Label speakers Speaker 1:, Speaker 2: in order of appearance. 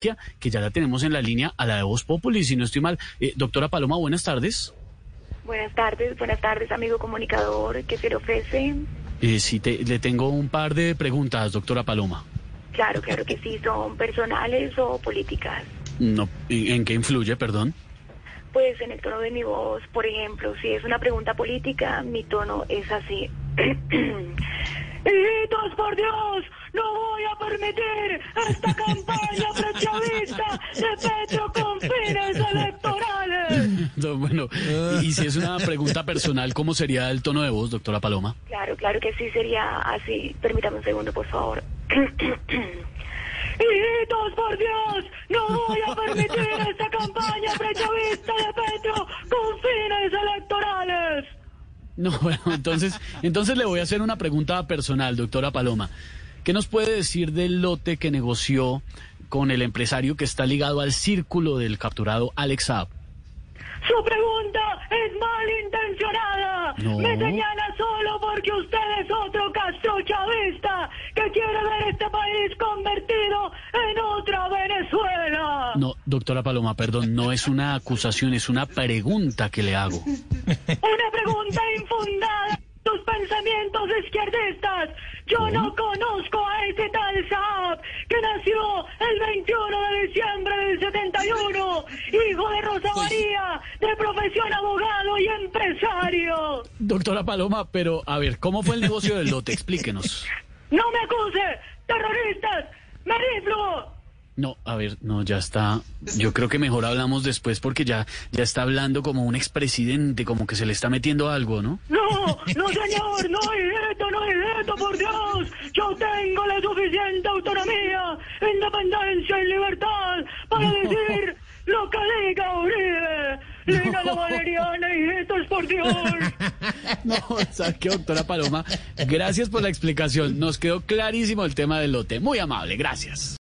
Speaker 1: que ya la tenemos en la línea a la de Voz Populi, si no estoy mal. Eh, doctora Paloma, buenas tardes.
Speaker 2: Buenas tardes, buenas tardes, amigo comunicador. ¿Qué se le ofrece?
Speaker 1: Eh, sí, te, le tengo un par de preguntas, doctora Paloma.
Speaker 2: Claro, claro que sí. ¿Son personales o políticas?
Speaker 1: No, ¿en, en qué influye, perdón?
Speaker 2: Pues en el tono de mi voz, por ejemplo, si es una pregunta política, mi tono es así. ¡Hijitos, por Dios! ¡No voy a permitir esta campaña de Petro con fines electorales!
Speaker 1: No, bueno, y, y si es una pregunta personal, ¿cómo sería el tono de voz, doctora Paloma?
Speaker 2: Claro, claro que sí sería así. Permítame un segundo, por favor. ¡Hijitos, por Dios! ¡No voy a permitir esta campaña prechavista de Petro con fines electorales!
Speaker 1: No, bueno, entonces, entonces le voy a hacer una pregunta personal, doctora Paloma. ¿Qué nos puede decir del lote que negoció con el empresario que está ligado al círculo del capturado Alex Saab?
Speaker 2: Su pregunta es malintencionada.
Speaker 1: No.
Speaker 2: Me señala solo porque usted es otro Castro chavista que quiere ver este país convertido en otra Venezuela.
Speaker 1: No, doctora Paloma, perdón, no es una acusación, es una pregunta que le hago.
Speaker 2: Una pregunta infundada. Tus pensamientos izquierdistas. Yo no conozco a ese tal Saab que nació el 21 de diciembre del 71, hijo de Rosa María, de profesión abogado y empresario.
Speaker 1: Doctora Paloma, pero a ver, ¿cómo fue el negocio del lote? Explíquenos.
Speaker 2: ¡No me acuse! ¡Terroristas! ¡Me riflo!
Speaker 1: No, a ver, no, ya está. Yo creo que mejor hablamos después porque ya, ya está hablando como un expresidente, como que se le está metiendo algo, ¿no?
Speaker 2: No, no señor, no es esto, no es esto, por Dios. Yo tengo la suficiente autonomía, independencia y libertad para decir lo que diga Uribe. Diga la Valeriana y esto es por Dios.
Speaker 1: No, ¿sabe qué, doctora Paloma? Gracias por la explicación. Nos quedó clarísimo el tema del lote. Muy amable, gracias.